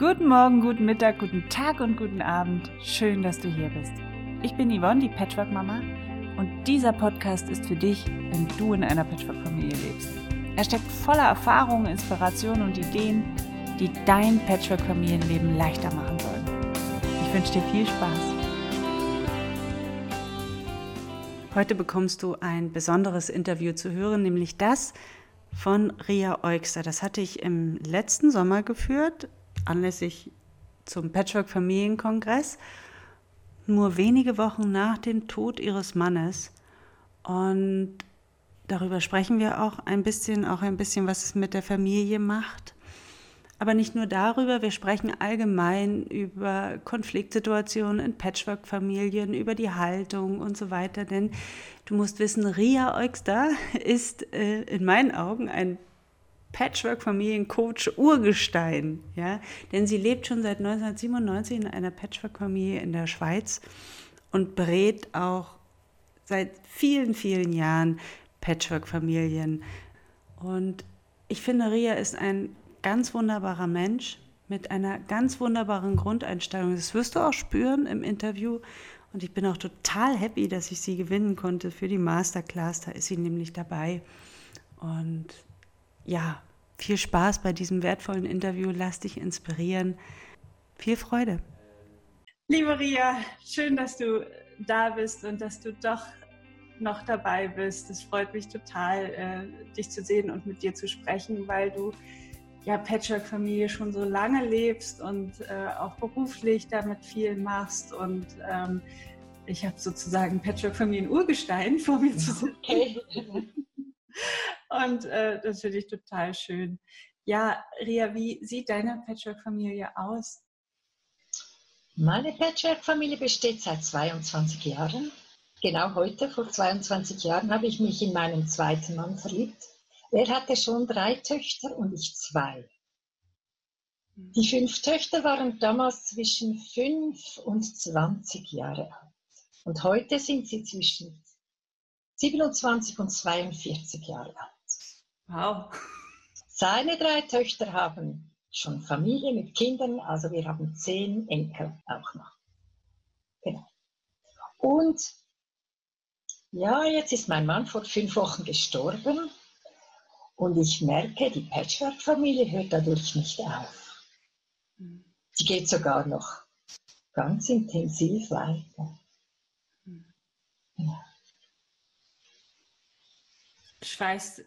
Guten Morgen, guten Mittag, guten Tag und guten Abend. Schön, dass du hier bist. Ich bin Yvonne, die Patchwork-Mama, und dieser Podcast ist für dich, wenn du in einer Patchwork-Familie lebst. Er steckt voller Erfahrungen, Inspirationen und Ideen, die dein Patchwork-Familienleben leichter machen sollen. Ich wünsche dir viel Spaß. Heute bekommst du ein besonderes Interview zu hören, nämlich das von Ria Eugster. Das hatte ich im letzten Sommer geführt anlässlich zum Patchwork-Familienkongress, nur wenige Wochen nach dem Tod ihres Mannes. Und darüber sprechen wir auch ein bisschen, auch ein bisschen, was es mit der Familie macht. Aber nicht nur darüber, wir sprechen allgemein über Konfliktsituationen in Patchwork-Familien, über die Haltung und so weiter. Denn du musst wissen, Ria Eugster ist äh, in meinen Augen ein Patchwork-Familiencoach Urgestein, ja, denn sie lebt schon seit 1997 in einer Patchwork-Familie in der Schweiz und berät auch seit vielen, vielen Jahren Patchwork-Familien. Und ich finde, Ria ist ein ganz wunderbarer Mensch mit einer ganz wunderbaren Grundeinstellung. Das wirst du auch spüren im Interview. Und ich bin auch total happy, dass ich sie gewinnen konnte für die Masterclass. Da ist sie nämlich dabei. Und ja, viel Spaß bei diesem wertvollen Interview. Lass dich inspirieren. Viel Freude. Liebe Ria, schön, dass du da bist und dass du doch noch dabei bist. Es freut mich total, äh, dich zu sehen und mit dir zu sprechen, weil du ja Patchwork-Familie schon so lange lebst und äh, auch beruflich damit viel machst und ähm, ich habe sozusagen Patchwork-Familien-Urgestein vor mir zu sitzen. Okay. Und äh, das finde ich total schön. Ja, Ria, wie sieht deine Patchwork-Familie aus? Meine Patchwork-Familie besteht seit 22 Jahren. Genau heute, vor 22 Jahren, habe ich mich in meinen zweiten Mann verliebt. Er hatte schon drei Töchter und ich zwei. Die fünf Töchter waren damals zwischen fünf und 20 Jahre alt. Und heute sind sie zwischen 27 und 42 Jahre alt. Wow. Seine drei Töchter haben schon Familie mit Kindern, also wir haben zehn Enkel auch noch. Genau. Und ja, jetzt ist mein Mann vor fünf Wochen gestorben und ich merke, die Patchwork-Familie hört dadurch nicht auf. Die geht sogar noch ganz intensiv weiter. Ja. Schweißt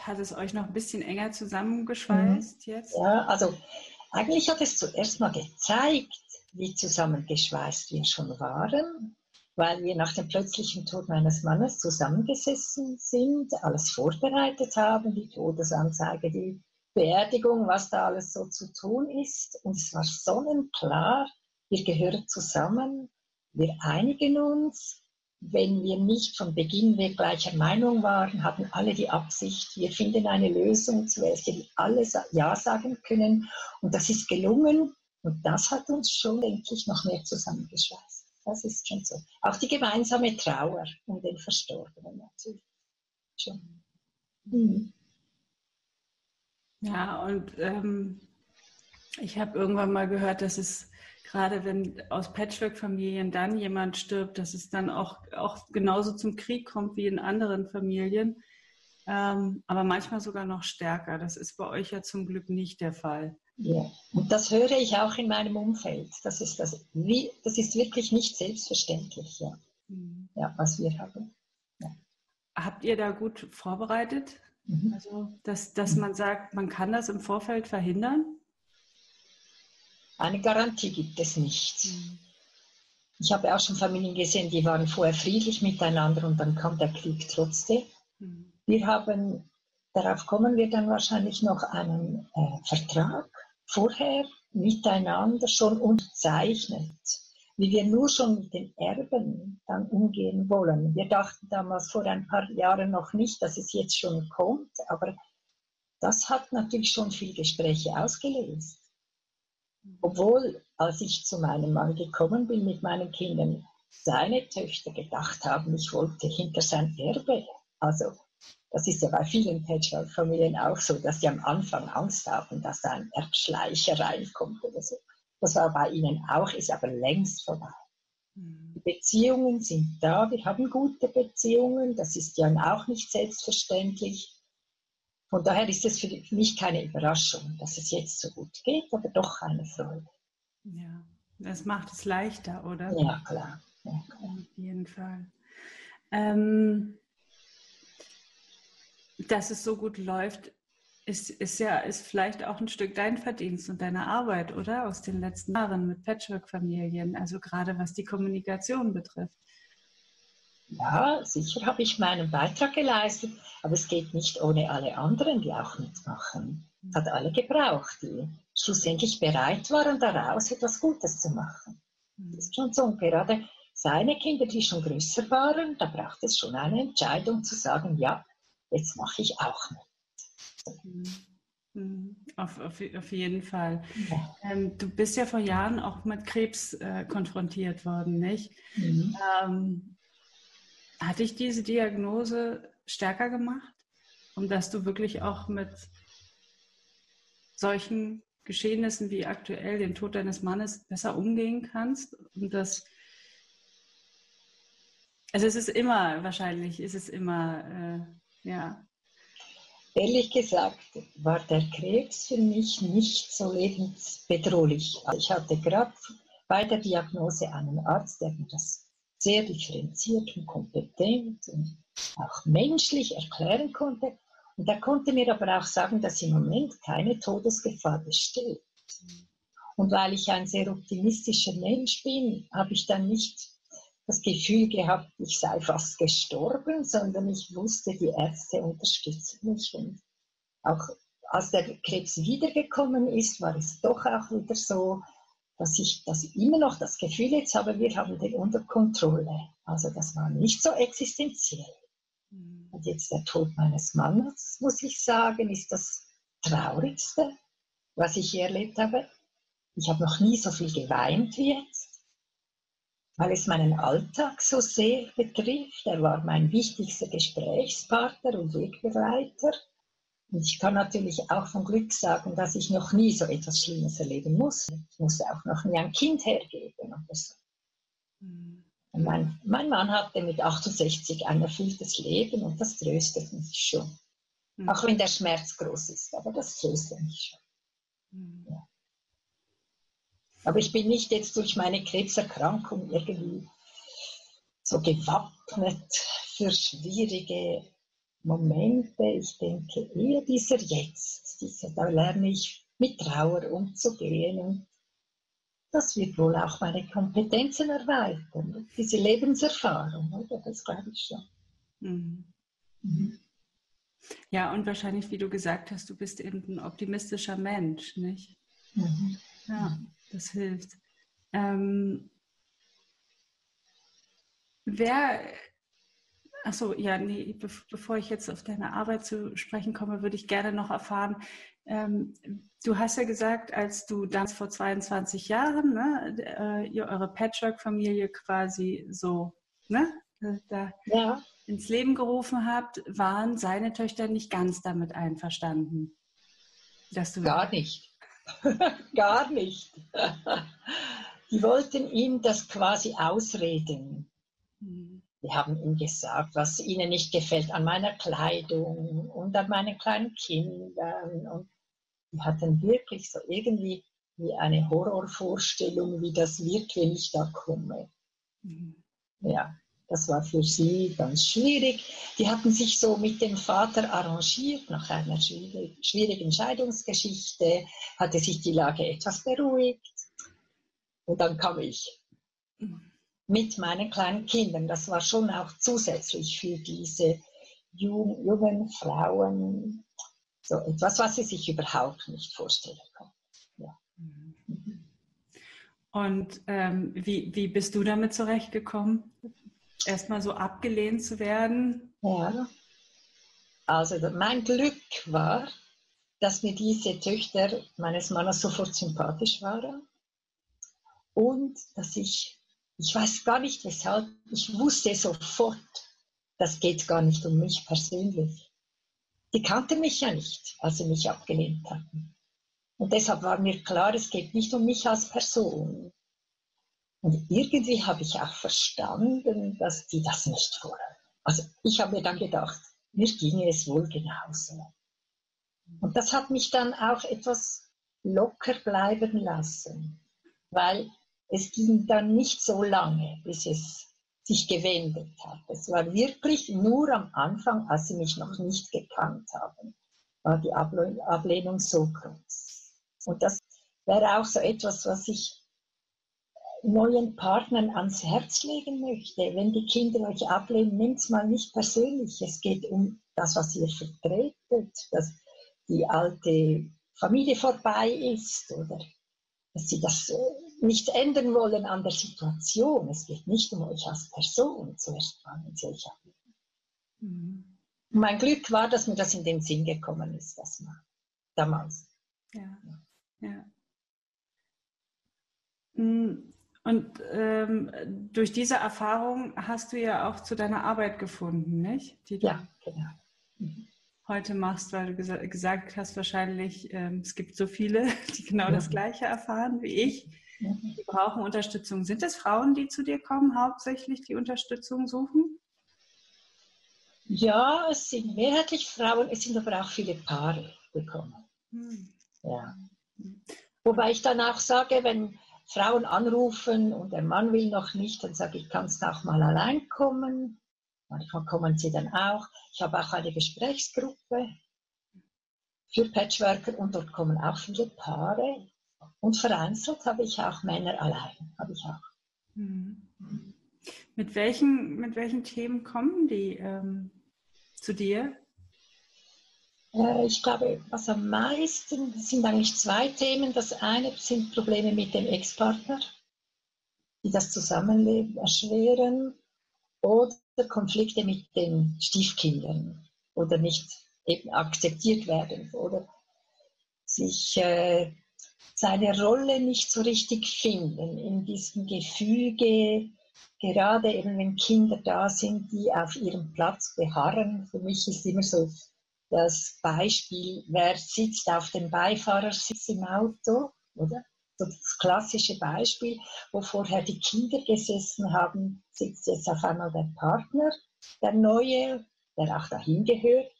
hat es euch noch ein bisschen enger zusammengeschweißt mhm. jetzt? Ja, also eigentlich hat es zuerst mal gezeigt, wie zusammengeschweißt wir schon waren, weil wir nach dem plötzlichen Tod meines Mannes zusammengesessen sind, alles vorbereitet haben, die Todesanzeige, die Beerdigung, was da alles so zu tun ist. Und es war sonnenklar, wir gehören zusammen, wir einigen uns, wenn wir nicht von Beginn weg gleicher Meinung waren, hatten alle die Absicht, wir finden eine Lösung, zu welcher alle Ja sagen können. Und das ist gelungen. Und das hat uns schon, denke ich, noch mehr zusammengeschweißt. Das ist schon so. Auch die gemeinsame Trauer um den Verstorbenen natürlich. Schon. Mhm. Ja, und ähm, ich habe irgendwann mal gehört, dass es gerade wenn aus Patchwork-Familien dann jemand stirbt, dass es dann auch, auch genauso zum Krieg kommt wie in anderen Familien, ähm, aber manchmal sogar noch stärker. Das ist bei euch ja zum Glück nicht der Fall. Ja, und das höre ich auch in meinem Umfeld. Das ist, das, wie, das ist wirklich nicht selbstverständlich, ja, mhm. ja was wir haben. Ja. Habt ihr da gut vorbereitet? Mhm. Also, dass, dass mhm. man sagt, man kann das im Vorfeld verhindern? Eine Garantie gibt es nicht. Mhm. Ich habe auch schon Familien gesehen, die waren vorher friedlich miteinander und dann kam der Krieg trotzdem. Mhm. Wir haben, darauf kommen wir dann wahrscheinlich noch einen äh, Vertrag vorher miteinander schon unterzeichnet, wie wir nur schon mit den Erben dann umgehen wollen. Wir dachten damals vor ein paar Jahren noch nicht, dass es jetzt schon kommt, aber das hat natürlich schon viele Gespräche ausgelöst. Obwohl, als ich zu meinem Mann gekommen bin mit meinen Kindern, seine Töchter gedacht haben, ich wollte hinter sein Erbe. Also Das ist ja bei vielen Patchwork-Familien auch so, dass sie am Anfang Angst haben, dass da ein Erbschleicher reinkommt oder so. Das war bei ihnen auch, ist aber längst vorbei. Die Beziehungen sind da, wir haben gute Beziehungen, das ist ja auch nicht selbstverständlich. Von daher ist es für mich keine Überraschung, dass es jetzt so gut geht, aber doch eine Freude. Ja, das macht es leichter, oder? Ja, klar. Ja, klar. Auf jeden Fall. Ähm, dass es so gut läuft, ist, ist ja ist vielleicht auch ein Stück dein Verdienst und deine Arbeit, oder? Aus den letzten Jahren mit Patchwork-Familien, also gerade was die Kommunikation betrifft. Ja, sicher habe ich meinen Beitrag geleistet, aber es geht nicht ohne alle anderen, die auch mitmachen. Es hat alle gebraucht, die schlussendlich bereit waren, daraus etwas Gutes zu machen. Das ist schon so. Und gerade seine Kinder, die schon größer waren, da braucht es schon eine Entscheidung zu sagen, ja, jetzt mache ich auch mit. Mhm. Mhm. Auf, auf, auf jeden Fall. Ja. Ähm, du bist ja vor Jahren auch mit Krebs äh, konfrontiert worden, nicht? Mhm. Ähm, hat dich diese Diagnose stärker gemacht, um dass du wirklich auch mit solchen Geschehnissen wie aktuell den Tod deines Mannes besser umgehen kannst und das also es ist immer wahrscheinlich, ist es immer äh, ja. Ehrlich gesagt war der Krebs für mich nicht so lebensbedrohlich. Ich hatte gerade bei der Diagnose einen Arzt, der mir das sehr differenziert und kompetent und auch menschlich erklären konnte. Und er konnte mir aber auch sagen, dass im Moment keine Todesgefahr besteht. Und weil ich ein sehr optimistischer Mensch bin, habe ich dann nicht das Gefühl gehabt, ich sei fast gestorben, sondern ich wusste, die Ärzte unterstützen mich. Und auch als der Krebs wiedergekommen ist, war es doch auch wieder so, dass ich das immer noch das Gefühl jetzt habe, wir haben den unter Kontrolle. Also das war nicht so existenziell. Mhm. Und jetzt der Tod meines Mannes, muss ich sagen, ist das Traurigste, was ich erlebt habe. Ich habe noch nie so viel geweint wie jetzt weil es meinen Alltag so sehr betrifft. Er war mein wichtigster Gesprächspartner und Wegbereiter. Und ich kann natürlich auch von Glück sagen, dass ich noch nie so etwas Schlimmes erleben muss. Ich musste auch noch nie ein Kind hergeben oder so. Mhm. Mein, mein, Mann hatte mit 68 ein erfülltes Leben und das tröstet mich schon. Mhm. Auch wenn der Schmerz groß ist, aber das tröstet mich schon. Mhm. Ja. Aber ich bin nicht jetzt durch meine Krebserkrankung irgendwie so gewappnet für schwierige Momente. Ich denke eher dieser Jetzt, dieser, da lerne ich mit Trauer umzugehen und das wird wohl auch meine Kompetenzen erweitern, diese Lebenserfahrung, oder? Das glaube ich schon. Mhm. Mhm. Ja, und wahrscheinlich, wie du gesagt hast, du bist eben ein optimistischer Mensch, nicht? Mhm. Ja, das hilft. Ähm, wer, achso, ja, nee, be bevor ich jetzt auf deine Arbeit zu sprechen komme, würde ich gerne noch erfahren, ähm, du hast ja gesagt, als du dann vor 22 Jahren, ne, äh, ihr eure Patchwork-Familie quasi so, ne, da ja. ins Leben gerufen habt, waren seine Töchter nicht ganz damit einverstanden. Dass du Gar nicht. Gar nicht. Die wollten ihm das quasi ausreden. Die haben ihm gesagt, was ihnen nicht gefällt an meiner Kleidung und an meinen kleinen Kindern. Und die hatten wirklich so irgendwie wie eine Horrorvorstellung, wie das wird, wenn ich da komme. Mhm. Ja. Das war für sie ganz schwierig. Die hatten sich so mit dem Vater arrangiert. Nach einer schwierigen Scheidungsgeschichte hatte sich die Lage etwas beruhigt. Und dann kam ich mit meinen kleinen Kindern. Das war schon auch zusätzlich für diese jungen Frauen so etwas, was sie sich überhaupt nicht vorstellen konnten. Ja. Und ähm, wie, wie bist du damit zurechtgekommen? erstmal so abgelehnt zu werden? Ja. Also mein Glück war, dass mir diese Töchter meines Mannes sofort sympathisch waren und dass ich, ich weiß gar nicht weshalb, ich wusste sofort, das geht gar nicht um mich persönlich. Die kannte mich ja nicht, als sie mich abgelehnt hatten. Und deshalb war mir klar, es geht nicht um mich als Person. Und irgendwie habe ich auch verstanden, dass die das nicht wollen. Also ich habe mir dann gedacht, mir ginge es wohl genauso. Und das hat mich dann auch etwas locker bleiben lassen, weil es ging dann nicht so lange, bis es sich gewendet hat. Es war wirklich nur am Anfang, als sie mich noch nicht gekannt haben, war die Ablehnung so groß. Und das wäre auch so etwas, was ich neuen Partnern ans Herz legen möchte. Wenn die Kinder euch ablehnen, nehmt es mal nicht persönlich. Es geht um das, was ihr vertretet, dass die alte Familie vorbei ist oder dass sie das nicht ändern wollen an der Situation. Es geht nicht um euch als Person zuerst mal, sie euch. Mhm. Mein Glück war, dass mir das in den Sinn gekommen ist, das mal, damals. Ja, ja. Mm, und ähm, durch diese Erfahrung hast du ja auch zu deiner Arbeit gefunden, nicht? ja, genau. Mhm. Heute machst, weil du gesa gesagt hast, wahrscheinlich, ähm, es gibt so viele, die genau ja. das Gleiche erfahren wie ich. Die brauchen Unterstützung. Sind es Frauen, die zu dir kommen, hauptsächlich die Unterstützung suchen? Ja, es sind mehrheitlich Frauen, es sind aber auch viele Paare gekommen. Hm. Ja. Wobei ich dann auch sage, wenn Frauen anrufen und der Mann will noch nicht, dann sage ich, kannst du auch mal allein kommen. Manchmal kommen sie dann auch. Ich habe auch eine Gesprächsgruppe für Patchworker und dort kommen auch viele Paare. Und vereinzelt habe ich auch Männer allein, habe ich auch. Mhm. Mit welchen, mit welchen Themen kommen die ähm, zu dir? Äh, ich glaube, was am meisten sind eigentlich zwei Themen. Das eine sind Probleme mit dem Ex-Partner, die das Zusammenleben erschweren, oder Konflikte mit den Stiefkindern oder nicht eben akzeptiert werden oder sich äh, seine Rolle nicht so richtig finden in diesem Gefüge, gerade eben wenn Kinder da sind, die auf ihrem Platz beharren. Für mich ist immer so das Beispiel, wer sitzt auf dem Beifahrersitz im Auto, oder? Das klassische Beispiel, wo vorher die Kinder gesessen haben, sitzt jetzt auf einmal der Partner, der Neue, der auch dahin gehört.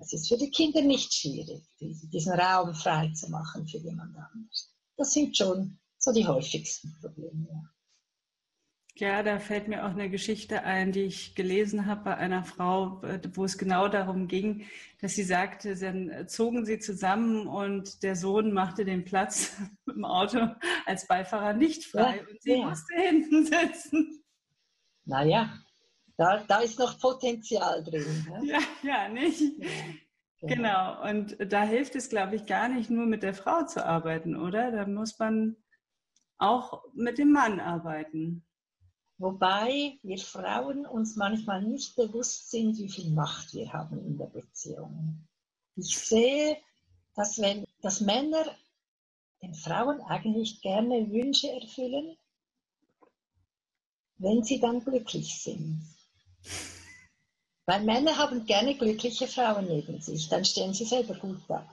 Es ist für die Kinder nicht schwierig, diesen Raum frei zu machen für jemand anderes. Das sind schon so die häufigsten Probleme. Ja, da fällt mir auch eine Geschichte ein, die ich gelesen habe bei einer Frau, wo es genau darum ging, dass sie sagte, dann zogen sie zusammen und der Sohn machte den Platz im Auto als Beifahrer nicht frei ja, und sie ja. musste hinten sitzen. Naja, da, da ist noch Potenzial drin. Ne? Ja, ja, nicht? Ja, genau. genau. Und da hilft es, glaube ich, gar nicht nur mit der Frau zu arbeiten, oder? Da muss man auch mit dem Mann arbeiten. Wobei wir Frauen uns manchmal nicht bewusst sind, wie viel Macht wir haben in der Beziehung. Ich sehe, dass wenn dass Männer den Frauen eigentlich gerne Wünsche erfüllen, wenn sie dann glücklich sind. Weil Männer haben gerne glückliche Frauen neben sich, dann stehen sie selber gut da.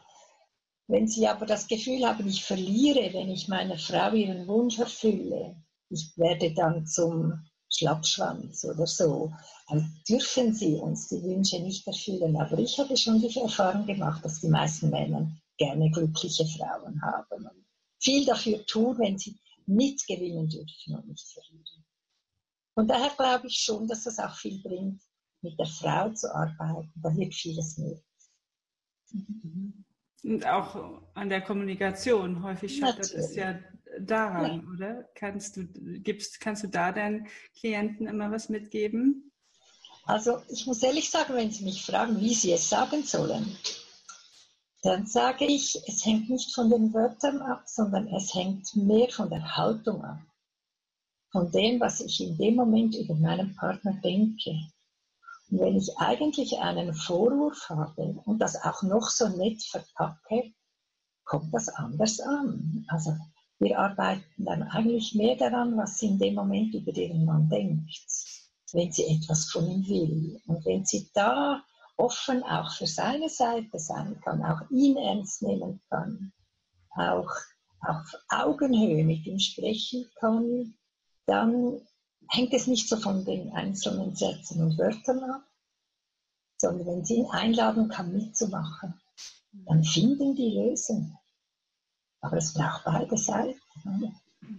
Wenn sie aber das Gefühl haben, ich verliere, wenn ich meiner Frau ihren Wunsch erfülle, ich werde dann zum Schlappschwanz oder so, dann dürfen sie uns die Wünsche nicht erfüllen. Aber ich habe schon die Erfahrung gemacht, dass die meisten Männer gerne glückliche Frauen haben und viel dafür tun, wenn sie mitgewinnen dürfen und nicht verlieren. Und daher glaube ich schon, dass es auch viel bringt, mit der Frau zu arbeiten. Da wird vieles möglich. Und auch an der Kommunikation. Häufig scheitert es ja daran, ja. oder? Kannst du, gibst, kannst du da deinen Klienten immer was mitgeben? Also ich muss ehrlich sagen, wenn sie mich fragen, wie sie es sagen sollen, dann sage ich, es hängt nicht von den Wörtern ab, sondern es hängt mehr von der Haltung ab. Von dem, was ich in dem Moment über meinen Partner denke. Und wenn ich eigentlich einen Vorwurf habe und das auch noch so nett verpacke, kommt das anders an. Also wir arbeiten dann eigentlich mehr daran, was sie in dem Moment über ihren Mann denkt. wenn sie etwas von ihm will. Und wenn sie da offen auch für seine Seite sein kann, auch ihn ernst nehmen kann, auch auf Augenhöhe mit ihm sprechen kann, dann hängt es nicht so von den einzelnen Sätzen und Wörtern ab, sondern wenn sie ihn einladen kann, mitzumachen, dann finden die Lösung. Aber es braucht beide Seiten.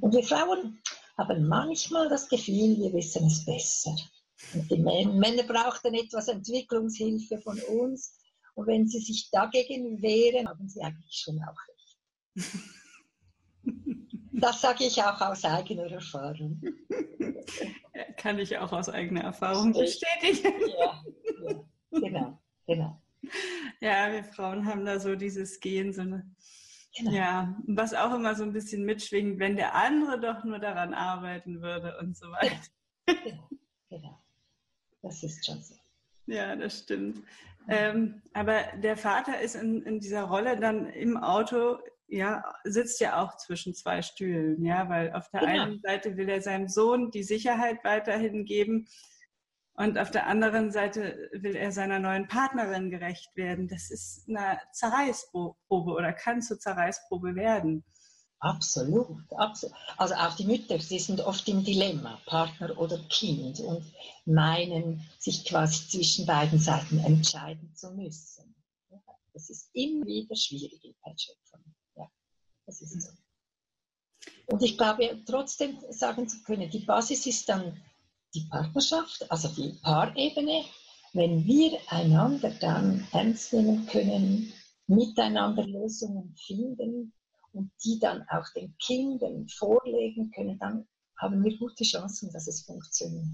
Und wir Frauen haben manchmal das Gefühl, wir wissen es besser. Und die Männer brauchten etwas Entwicklungshilfe von uns. Und wenn sie sich dagegen wehren, haben sie eigentlich schon auch recht. Das sage ich auch aus eigener Erfahrung. Kann ich auch aus eigener Erfahrung bestätigen. Ja, ja, genau, genau. Ja, wir Frauen haben da so dieses Gehen, so eine, genau. ja, was auch immer so ein bisschen mitschwingt, wenn der andere doch nur daran arbeiten würde und so weiter. Genau, genau. Das ist schon so. Ja, das stimmt. Ähm, aber der Vater ist in, in dieser Rolle dann im Auto, ja, sitzt ja auch zwischen zwei Stühlen, ja, weil auf der genau. einen Seite will er seinem Sohn die Sicherheit weiterhin geben und auf der anderen Seite will er seiner neuen Partnerin gerecht werden. Das ist eine Zerreißprobe oder kann zur Zerreißprobe werden. Absolut, absolut. Also auch die Mütter, sie sind oft im Dilemma, Partner oder Kind, und meinen, sich quasi zwischen beiden Seiten entscheiden zu müssen. Das ist immer wieder schwierig im Patchwork. Das ist so. Und ich glaube, trotzdem sagen zu können, die Basis ist dann die Partnerschaft, also die Paarebene. Wenn wir einander dann ernst nehmen können, miteinander Lösungen finden, und die dann auch den Kindern vorlegen können, dann haben wir gute Chancen, dass es funktioniert.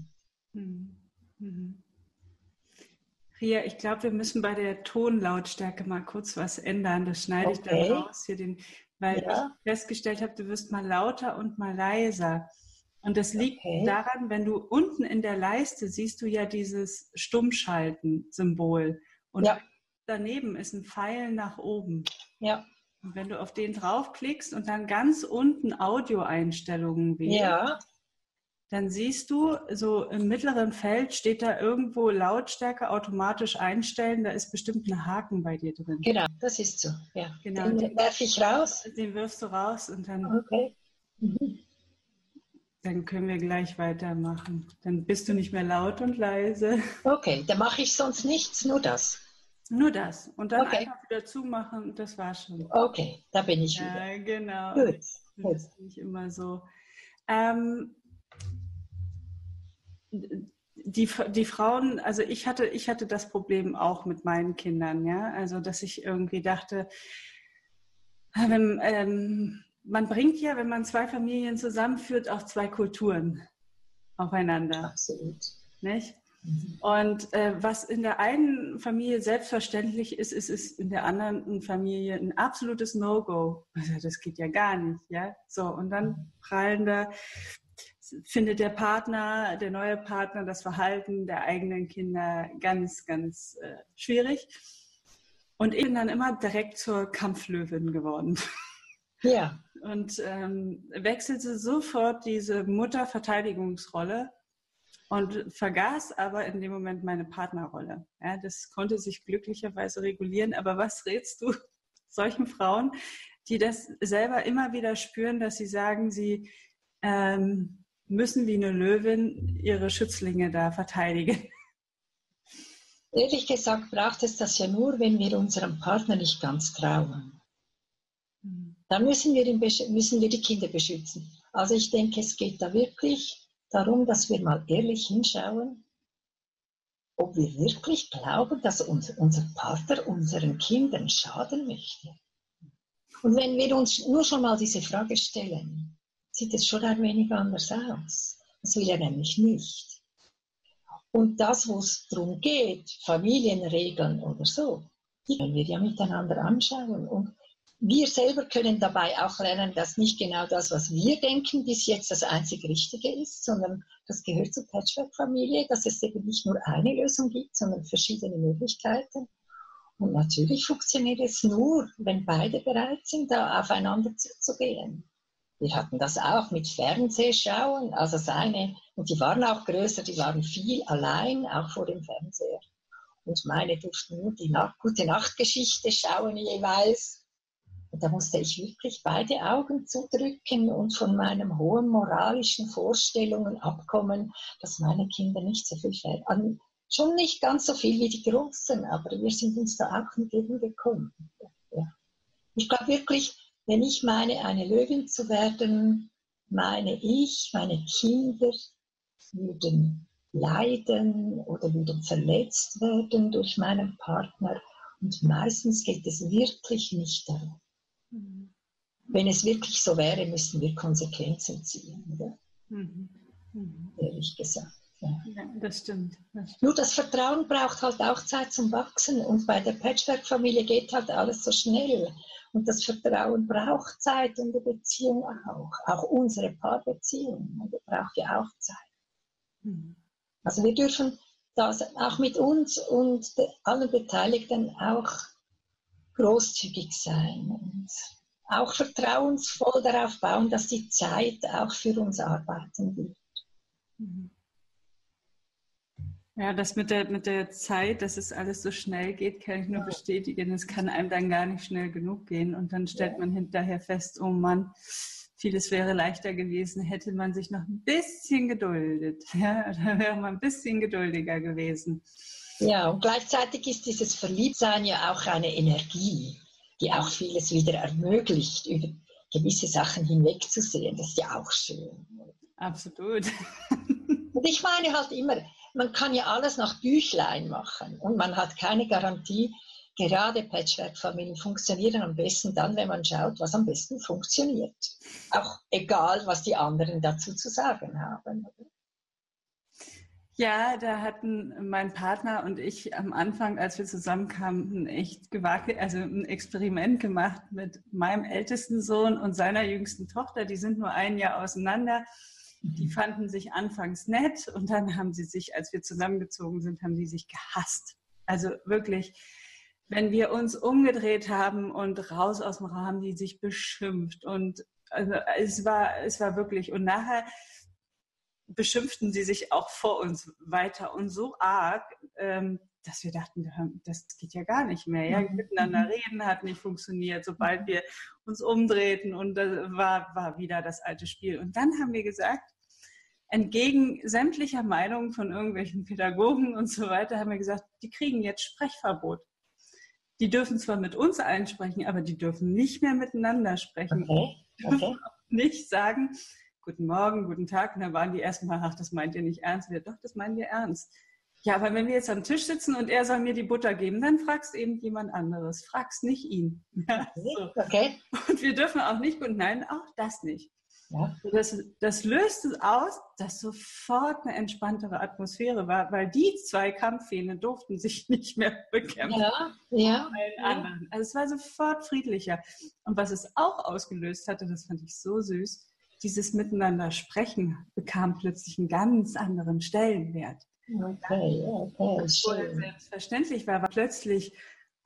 Mhm. Mhm. Ria, ich glaube, wir müssen bei der Tonlautstärke mal kurz was ändern. Das schneide okay. ich dann raus hier, den, weil ja. ich festgestellt habe, du wirst mal lauter und mal leiser. Und das liegt okay. daran, wenn du unten in der Leiste siehst du ja dieses Stummschalten-Symbol. Und ja. daneben ist ein Pfeil nach oben. Ja. Und wenn du auf den draufklickst und dann ganz unten Audioeinstellungen wählst, ja. Dann siehst du, so im mittleren Feld steht da irgendwo Lautstärke automatisch einstellen. Da ist bestimmt ein Haken bei dir drin. Genau, das ist so. Ja. Genau. Den, den werfe ich raus. Den wirfst du raus und dann. Okay. Mhm. Dann können wir gleich weitermachen. Dann bist du nicht mehr laut und leise. Okay, dann mache ich sonst nichts, nur das. Nur das. Und dann okay. einfach wieder zumachen, das war schon. Okay, da bin ich wieder. Ja, genau. Gut. Das ist nicht immer so. Ähm, die, die Frauen, also ich hatte, ich hatte das Problem auch mit meinen Kindern, ja. Also, dass ich irgendwie dachte, wenn, ähm, man bringt ja, wenn man zwei Familien zusammenführt, auch zwei Kulturen aufeinander. Absolut. Nicht? Und äh, was in der einen Familie selbstverständlich ist, ist es in der anderen Familie ein absolutes No-Go. Also das geht ja gar nicht, ja. So, und dann prallen da, findet der Partner, der neue Partner, das Verhalten der eigenen Kinder ganz, ganz äh, schwierig. Und ich bin dann immer direkt zur Kampflöwin geworden. Ja. Und ähm, wechselte sofort diese Mutterverteidigungsrolle und vergaß aber in dem Moment meine Partnerrolle. Ja, das konnte sich glücklicherweise regulieren. Aber was rätst du solchen Frauen, die das selber immer wieder spüren, dass sie sagen, sie ähm, müssen wie eine Löwin ihre Schützlinge da verteidigen? Ehrlich gesagt braucht es das ja nur, wenn wir unserem Partner nicht ganz trauen. Dann müssen wir, müssen wir die Kinder beschützen. Also ich denke, es geht da wirklich darum, dass wir mal ehrlich hinschauen, ob wir wirklich glauben, dass uns, unser Partner unseren Kindern schaden möchte. Und wenn wir uns nur schon mal diese Frage stellen, sieht es schon ein wenig anders aus. Das will er nämlich nicht. Und das, wo es darum geht, Familienregeln oder so, die können wir ja miteinander anschauen. Und wir selber können dabei auch lernen, dass nicht genau das, was wir denken, bis jetzt das einzig Richtige ist, sondern das gehört zur Patchwork-Familie, dass es eben nicht nur eine Lösung gibt, sondern verschiedene Möglichkeiten. Und natürlich funktioniert es nur, wenn beide bereit sind, da aufeinander zuzugehen. Wir hatten das auch mit Fernsehschauen, also seine, und die waren auch größer, die waren viel allein, auch vor dem Fernseher. Und meine durften nur die Nacht, gute Nachtgeschichte schauen jeweils. Und da musste ich wirklich beide Augen zudrücken und von meinen hohen moralischen Vorstellungen abkommen, dass meine Kinder nicht so viel an, schon nicht ganz so viel wie die Großen, aber wir sind uns da auch entgegengekommen. Ja. Ich glaube wirklich, wenn ich meine, eine Löwin zu werden, meine ich, meine Kinder würden leiden oder würden verletzt werden durch meinen Partner. Und meistens geht es wirklich nicht darum. Mhm. Wenn es wirklich so wäre, müssten wir Konsequenzen ziehen, oder? Mhm. Mhm. Ehrlich gesagt. Ja. das, stimmt, das, stimmt, Nur das Vertrauen braucht halt auch Zeit zum Wachsen und bei der Patchwork-Familie geht halt alles so schnell. Und das Vertrauen braucht Zeit und die Beziehung auch. Auch unsere Paarbeziehung, braucht ja auch Zeit. Mhm. Also wir dürfen das auch mit uns und allen Beteiligten auch großzügig sein und auch vertrauensvoll darauf bauen, dass die Zeit auch für uns arbeiten wird. Mhm. Ja, das mit der, mit der Zeit, dass es alles so schnell geht, kann ich nur bestätigen. Es kann einem dann gar nicht schnell genug gehen. Und dann stellt man hinterher fest, oh Mann, vieles wäre leichter gewesen, hätte man sich noch ein bisschen geduldet. Ja, da wäre man ein bisschen geduldiger gewesen. Ja, und gleichzeitig ist dieses Verliebtsein ja auch eine Energie, die auch vieles wieder ermöglicht, über gewisse Sachen hinwegzusehen. Das ist ja auch schön. Absolut. Und ich meine halt immer, man kann ja alles nach Büchlein machen und man hat keine Garantie. Gerade Patchwork-Familien funktionieren am besten dann, wenn man schaut, was am besten funktioniert. Auch egal, was die anderen dazu zu sagen haben. Ja, da hatten mein Partner und ich am Anfang, als wir zusammenkamen, ein echt gewagt, also ein Experiment gemacht mit meinem ältesten Sohn und seiner jüngsten Tochter. Die sind nur ein Jahr auseinander. Die fanden sich anfangs nett und dann haben sie sich, als wir zusammengezogen sind, haben sie sich gehasst. Also wirklich, wenn wir uns umgedreht haben und raus aus dem Raum, die sich beschimpft und also es war, es war wirklich und nachher beschimpften sie sich auch vor uns weiter und so arg, ähm, dass wir dachten, das geht ja gar nicht mehr. Ja? Mhm. Miteinander reden hat nicht funktioniert, sobald wir uns umdrehten und das war, war wieder das alte Spiel. Und dann haben wir gesagt, entgegen sämtlicher Meinungen von irgendwelchen Pädagogen und so weiter, haben wir gesagt, die kriegen jetzt Sprechverbot. Die dürfen zwar mit uns allen sprechen, aber die dürfen nicht mehr miteinander sprechen. Okay. Okay. nicht sagen, guten Morgen, guten Tag. Und dann waren die erstmal, ach, das meint ihr nicht ernst. Wir, doch, das meinen wir ernst. Ja, aber wenn wir jetzt am Tisch sitzen und er soll mir die Butter geben, dann fragst eben jemand anderes. Fragst nicht ihn. Ja, so. Okay. Und wir dürfen auch nicht, und nein, auch das nicht. Ja. Das, das löst es aus, dass sofort eine entspanntere Atmosphäre war, weil die zwei Kampfhähne durften sich nicht mehr bekämpfen. Ja, ja, ja. Also es war sofort friedlicher. Und was es auch ausgelöst hatte, das fand ich so süß, dieses Miteinander sprechen bekam plötzlich einen ganz anderen Stellenwert. Okay, okay, schön. Selbstverständlich war, war plötzlich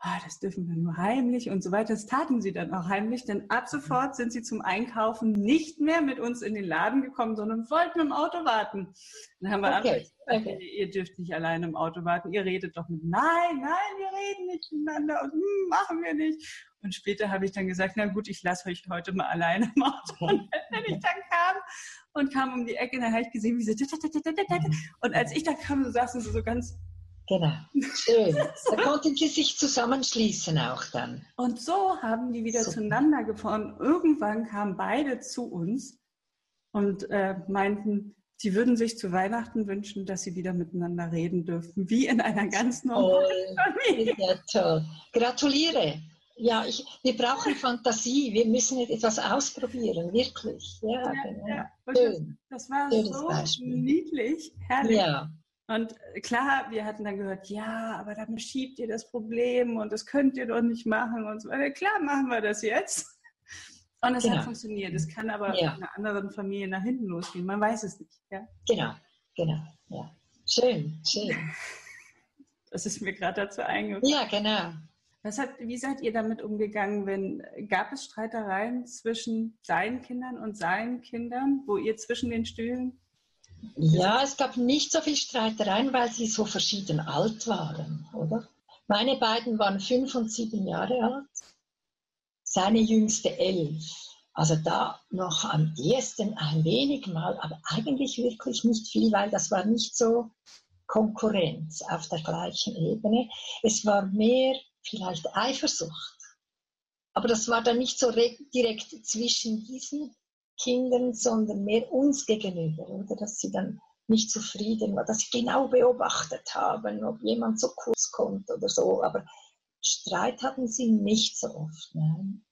oh, das dürfen wir nur heimlich und so weiter. Das taten sie dann auch heimlich, denn ab sofort sind sie zum Einkaufen nicht mehr mit uns in den Laden gekommen, sondern wollten im Auto warten. Dann haben wir okay. gesagt, okay. ihr dürft nicht alleine im Auto warten, ihr redet doch mit, nein, nein, wir reden nicht miteinander und hm, machen wir nicht. Und später habe ich dann gesagt, na gut, ich lasse euch heute mal alleine im Auto. Und wenn ich dann kam und kam um die Ecke, dann habe ich gesehen, wie sie und als ich da kam, saßen sie so ganz Genau, schön. Da konnten sie sich zusammenschließen auch dann. Und so haben die wieder Super. zueinander gefunden. Irgendwann kamen beide zu uns und äh, meinten, sie würden sich zu Weihnachten wünschen, dass sie wieder miteinander reden dürfen, wie in einer ganz normalen Familie. Ja, toll. Gratuliere. Ja, ich, wir brauchen Fantasie. Wir müssen etwas ausprobieren, wirklich. Ja, ja, genau. ja. Das, das, war Schönes so Beispiel. niedlich, herrlich. Ja. Und klar, wir hatten dann gehört, ja, aber dann schiebt ihr das Problem und das könnt ihr doch nicht machen und so weiter. Klar, machen wir das jetzt. Und es genau. hat funktioniert. Es kann aber ja. in einer anderen Familie nach hinten losgehen. Man weiß es nicht. Ja? Genau, genau. Ja. Schön, schön. Das ist mir gerade dazu eingefallen. Ja, genau. Was hat, wie seid ihr damit umgegangen, wenn gab es Streitereien zwischen deinen Kindern und seinen Kindern, wo ihr zwischen den Stühlen? Ja, es gab nicht so viel Streitereien, weil sie so verschieden alt waren, oder? Meine beiden waren fünf und sieben Jahre alt, seine jüngste elf. Also da noch am ehesten ein wenig mal, aber eigentlich wirklich nicht viel, weil das war nicht so Konkurrenz auf der gleichen Ebene. Es war mehr vielleicht Eifersucht. Aber das war dann nicht so direkt zwischen diesen Kindern, sondern mehr uns gegenüber, oder? Dass sie dann nicht zufrieden war, dass sie genau beobachtet haben, ob jemand so kurz kommt oder so. Aber Streit hatten sie nicht so oft. Nein.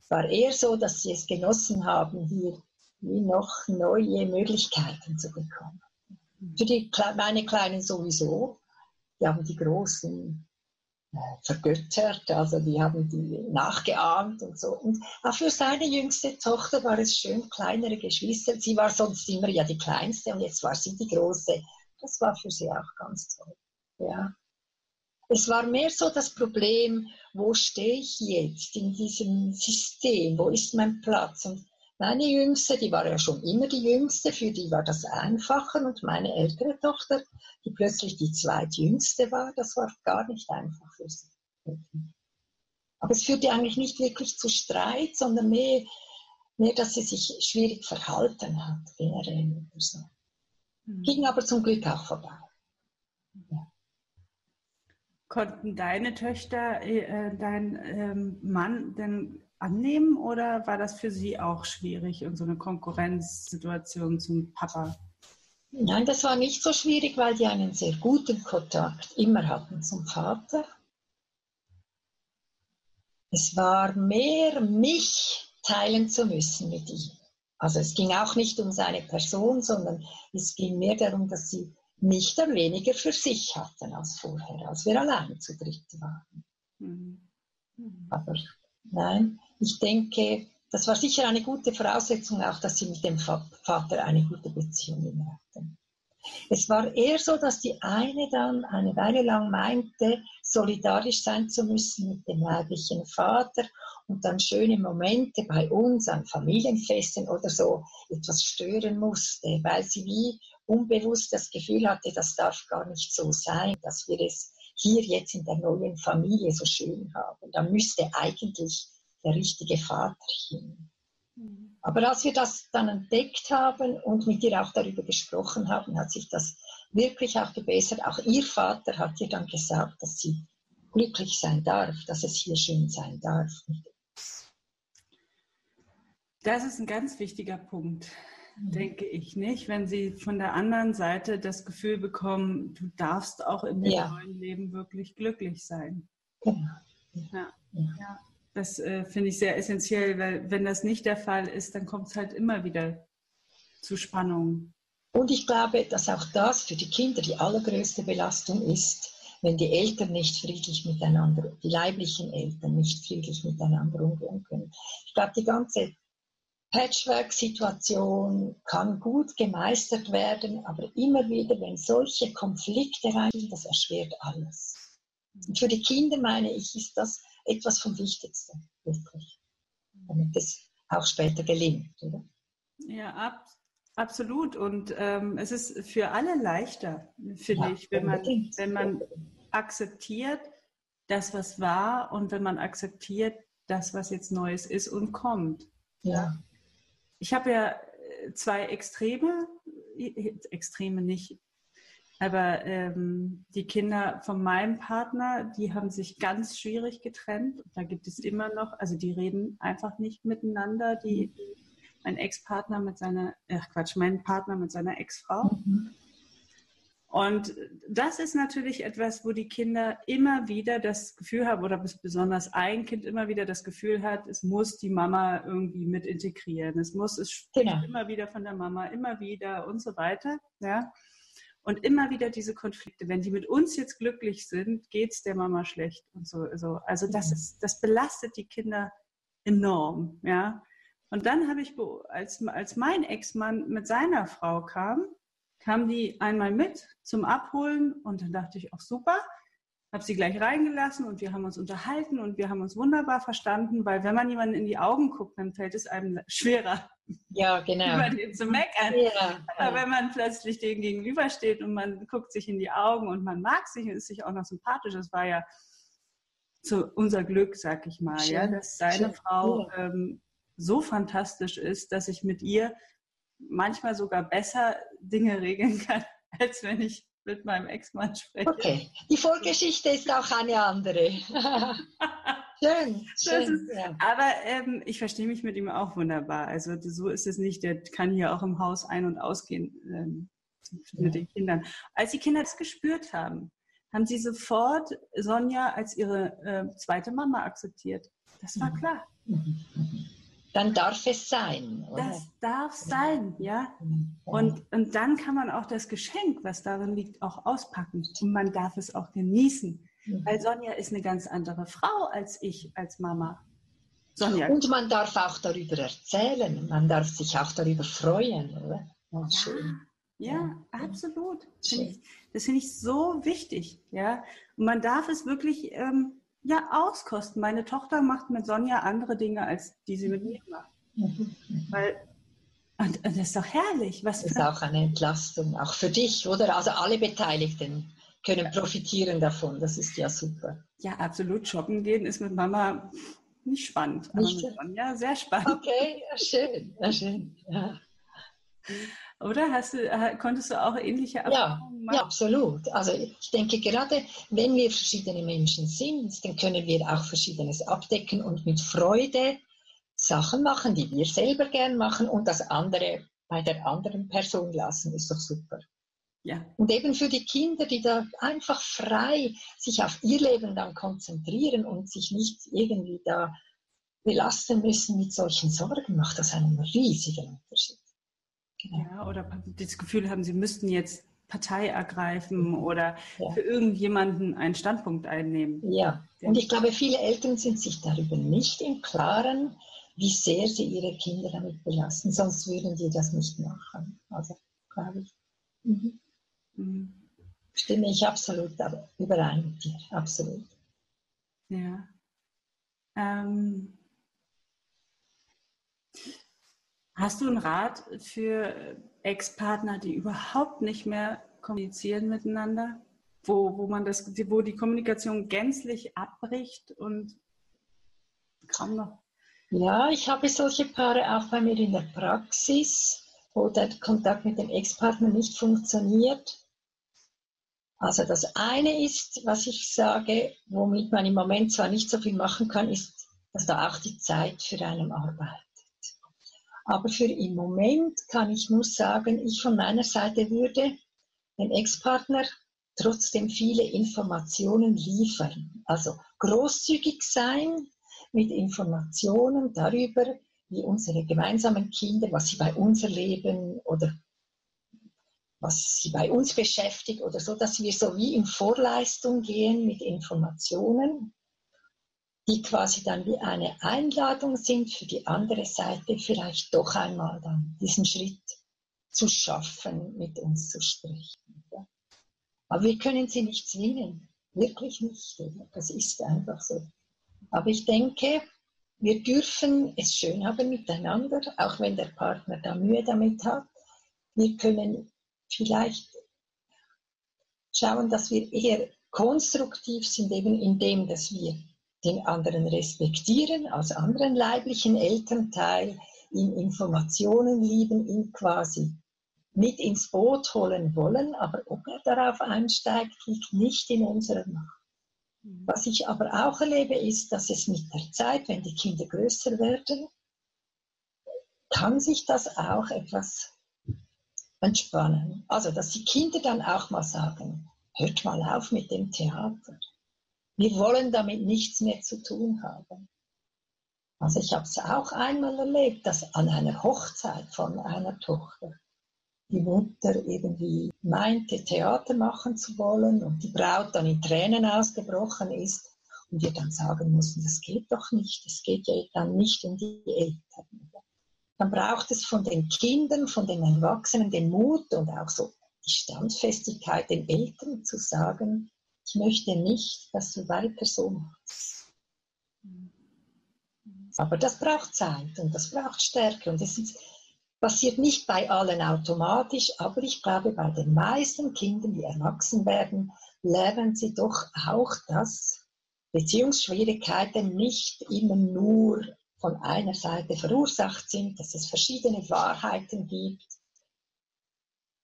Es war eher so, dass sie es genossen haben, hier wie noch neue Möglichkeiten zu bekommen. Für die, meine Kleinen sowieso. Die haben die großen vergöttert, also die haben die nachgeahmt und so. Und auch für seine jüngste Tochter war es schön, kleinere Geschwister. Sie war sonst immer ja die kleinste und jetzt war sie die große. Das war für sie auch ganz toll. Ja. Es war mehr so das Problem, wo stehe ich jetzt in diesem System? Wo ist mein Platz? Und meine Jüngste, die war ja schon immer die Jüngste, für die war das einfacher und meine ältere Tochter, die plötzlich die zweitjüngste war, das war gar nicht einfach für sie. Aber es führte eigentlich nicht wirklich zu Streit, sondern mehr, mehr dass sie sich schwierig verhalten hat, generell oder so. Mhm. Ging aber zum Glück auch vorbei. Ja. Konnten deine Töchter, äh, dein ähm, Mann denn annehmen oder war das für Sie auch schwierig und so eine Konkurrenzsituation zum Papa? Nein, das war nicht so schwierig, weil die einen sehr guten Kontakt immer hatten zum Vater. Es war mehr, mich teilen zu müssen mit ihm. Also es ging auch nicht um seine Person, sondern es ging mehr darum, dass sie mich dann weniger für sich hatten als vorher, als wir allein zu dritt waren. Mhm. Mhm. Aber nein, ich denke, das war sicher eine gute Voraussetzung auch, dass sie mit dem Vater eine gute Beziehung hatten. Es war eher so, dass die eine dann eine Weile lang meinte, solidarisch sein zu müssen mit dem leiblichen Vater und dann schöne Momente bei uns an Familienfesten oder so etwas stören musste, weil sie wie unbewusst das Gefühl hatte, das darf gar nicht so sein, dass wir es hier jetzt in der neuen Familie so schön haben. Da müsste eigentlich der richtige Vater hin. Mhm. Aber als wir das dann entdeckt haben und mit ihr auch darüber gesprochen haben, hat sich das wirklich auch gebessert. Auch ihr Vater hat ihr dann gesagt, dass sie glücklich sein darf, dass es hier schön sein darf. Das ist ein ganz wichtiger Punkt, mhm. denke ich nicht. Wenn Sie von der anderen Seite das Gefühl bekommen, du darfst auch in dem ja. neuen Leben wirklich glücklich sein. Genau. Ja. ja. ja. Das äh, finde ich sehr essentiell, weil wenn das nicht der Fall ist, dann kommt es halt immer wieder zu Spannungen. Und ich glaube, dass auch das für die Kinder die allergrößte Belastung ist, wenn die Eltern nicht friedlich miteinander, die leiblichen Eltern nicht friedlich miteinander umgehen können. Ich glaube, die ganze Patchwork-Situation kann gut gemeistert werden, aber immer wieder, wenn solche Konflikte rein, das erschwert alles. Und für die Kinder, meine ich, ist das etwas vom Wichtigsten, wirklich, damit es auch später gelingt. Oder? Ja, ab, absolut. Und ähm, es ist für alle leichter, finde ja, ich, wenn man, wenn man akzeptiert, das, was war und wenn man akzeptiert, das, was jetzt Neues ist und kommt. Ja. Ich habe ja zwei Extreme, Extreme nicht, aber ähm, die Kinder von meinem Partner, die haben sich ganz schwierig getrennt. Da gibt es immer noch, also die reden einfach nicht miteinander. Die, mein Ex-Partner mit seiner, ach Quatsch, mein Partner mit seiner Ex-Frau. Mhm. Und das ist natürlich etwas, wo die Kinder immer wieder das Gefühl haben, oder besonders ein Kind immer wieder das Gefühl hat, es muss die Mama irgendwie mit integrieren. Es muss, es spricht genau. immer wieder von der Mama, immer wieder und so weiter. Ja. Und immer wieder diese Konflikte. Wenn die mit uns jetzt glücklich sind, geht es der Mama schlecht und so. so. Also das ist, das belastet die Kinder enorm, ja. Und dann habe ich, als, als mein Ex-Mann mit seiner Frau kam, kam die einmal mit zum Abholen und dann dachte ich, auch super. Habe sie gleich reingelassen und wir haben uns unterhalten und wir haben uns wunderbar verstanden, weil wenn man jemanden in die Augen guckt, dann fällt es einem schwerer, ja, genau. über den zu meckern. Ja, Aber wenn man plötzlich dem gegenübersteht und man guckt sich in die Augen und man mag sich und ist sich auch noch sympathisch, das war ja zu unser Glück, sag ich mal, Schön. ja, dass deine Schön. Frau ähm, so fantastisch ist, dass ich mit ihr manchmal sogar besser Dinge regeln kann, als wenn ich mit meinem Ex-Mann spreche. Okay, die Vorgeschichte ist auch eine andere. schön, schön. Ist, ja. Aber ähm, ich verstehe mich mit ihm auch wunderbar. Also so ist es nicht. Der kann hier auch im Haus ein- und ausgehen ähm, mit ja. den Kindern. Als die Kinder es gespürt haben, haben sie sofort Sonja als ihre äh, zweite Mama akzeptiert. Das war mhm. klar. Mhm dann darf es sein. Oder? Das darf sein, ja. Und, und dann kann man auch das Geschenk, was darin liegt, auch auspacken. Und man darf es auch genießen. Mhm. Weil Sonja ist eine ganz andere Frau als ich, als Mama. Sonja. Und man darf auch darüber erzählen. Man darf sich auch darüber freuen, oder? Ja, schön. Ja, ja, absolut. Ich, das finde ich so wichtig, ja. Und man darf es wirklich ähm, ja, auskosten. Meine Tochter macht mit Sonja andere Dinge, als die sie mit mir macht. Mhm. Weil, und, und, das ist doch herrlich. Was das ist auch eine Entlastung, auch für dich, oder? Also alle Beteiligten können profitieren davon. Das ist ja super. Ja, absolut. Shoppen gehen ist mit Mama nicht spannend, aber nicht mit Sonja sehr spannend. Okay, ja, schön, ja, schön. Ja. Oder? Hast du, äh, konntest du auch ähnliche Erfahrungen ja, machen? Ja, absolut. Also ich denke, gerade wenn wir verschiedene Menschen sind, dann können wir auch Verschiedenes abdecken und mit Freude Sachen machen, die wir selber gern machen und das andere bei der anderen Person lassen, ist doch super. Ja. Und eben für die Kinder, die da einfach frei sich auf ihr Leben dann konzentrieren und sich nicht irgendwie da belasten müssen mit solchen Sorgen, macht das einen riesigen Unterschied. Ja, oder das Gefühl haben, sie müssten jetzt Partei ergreifen oder ja. für irgendjemanden einen Standpunkt einnehmen. Ja, und ich glaube, viele Eltern sind sich darüber nicht im Klaren, wie sehr sie ihre Kinder damit belasten, sonst würden sie das nicht machen. Also, glaube ich. Mhm. Mhm. Stimme ich absolut überein mit dir, absolut. Ja. Ähm, Hast du einen Rat für Ex-Partner, die überhaupt nicht mehr kommunizieren miteinander? Wo, wo man das, wo die Kommunikation gänzlich abbricht und kaum noch? Ja, ich habe solche Paare auch bei mir in der Praxis, wo der Kontakt mit dem Ex-Partner nicht funktioniert. Also das eine ist, was ich sage, womit man im Moment zwar nicht so viel machen kann, ist, dass da auch die Zeit für einen arbeitet. Aber für im Moment kann ich nur sagen, ich von meiner Seite würde dem Ex-Partner trotzdem viele Informationen liefern. Also großzügig sein mit Informationen darüber, wie unsere gemeinsamen Kinder, was sie bei uns erleben oder was sie bei uns beschäftigt oder so, dass wir so wie in Vorleistung gehen mit Informationen die quasi dann wie eine Einladung sind für die andere Seite, vielleicht doch einmal dann diesen Schritt zu schaffen, mit uns zu sprechen. Ja. Aber wir können sie nicht zwingen, wirklich nicht. Oder? Das ist einfach so. Aber ich denke, wir dürfen es schön haben miteinander, auch wenn der Partner da Mühe damit hat. Wir können vielleicht schauen, dass wir eher konstruktiv sind, eben in dem, dass wir den anderen respektieren als anderen leiblichen Elternteil, ihm Informationen lieben, ihn quasi mit ins Boot holen wollen, aber ob er darauf einsteigt, liegt nicht in unserer Macht. Mhm. Was ich aber auch erlebe, ist, dass es mit der Zeit, wenn die Kinder größer werden, kann sich das auch etwas entspannen. Also, dass die Kinder dann auch mal sagen, hört mal auf mit dem Theater. Wir wollen damit nichts mehr zu tun haben. Also ich habe es auch einmal erlebt, dass an einer Hochzeit von einer Tochter die Mutter irgendwie meinte, Theater machen zu wollen und die Braut dann in Tränen ausgebrochen ist und wir dann sagen mussten, das geht doch nicht, es geht ja dann nicht um die Eltern. Dann braucht es von den Kindern, von den Erwachsenen den Mut und auch so die Standfestigkeit den Eltern zu sagen, ich möchte nicht, dass du weiter so machst. Aber das braucht Zeit und das braucht Stärke und das ist, passiert nicht bei allen automatisch, aber ich glaube, bei den meisten Kindern, die erwachsen werden, lernen sie doch auch, dass Beziehungsschwierigkeiten nicht immer nur von einer Seite verursacht sind, dass es verschiedene Wahrheiten gibt.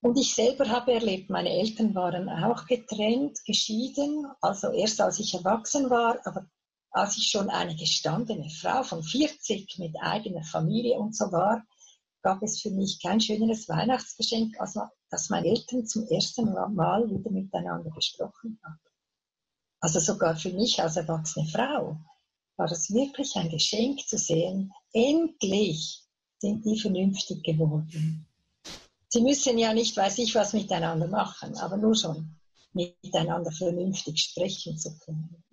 Und ich selber habe erlebt, meine Eltern waren auch getrennt, geschieden, also erst als ich erwachsen war, aber als ich schon eine gestandene Frau von 40 mit eigener Familie und so war, gab es für mich kein schöneres Weihnachtsgeschenk, als dass meine Eltern zum ersten Mal wieder miteinander gesprochen haben. Also sogar für mich als erwachsene Frau war es wirklich ein Geschenk zu sehen, endlich sind die vernünftig geworden. Sie müssen ja nicht, weiß ich was, miteinander machen, aber nur schon miteinander vernünftig sprechen zu können.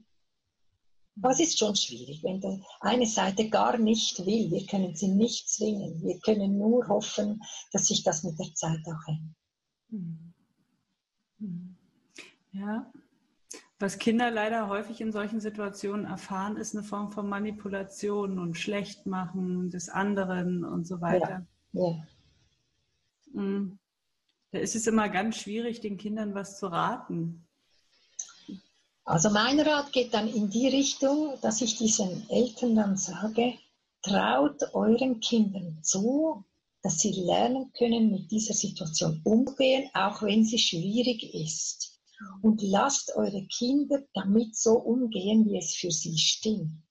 Aber es ist schon schwierig, wenn die eine Seite gar nicht will. Wir können sie nicht zwingen. Wir können nur hoffen, dass sich das mit der Zeit auch ändert. Hm. Hm. Ja. Was Kinder leider häufig in solchen Situationen erfahren, ist eine Form von Manipulation und Schlechtmachen des anderen und so weiter. Ja. ja. Hm. Da ist es immer ganz schwierig, den Kindern was zu raten. Also mein Rat geht dann in die Richtung, dass ich diesen Eltern dann sage, traut euren Kindern zu, dass sie lernen können, mit dieser Situation umgehen, auch wenn sie schwierig ist. Und lasst eure Kinder damit so umgehen, wie es für sie stimmt.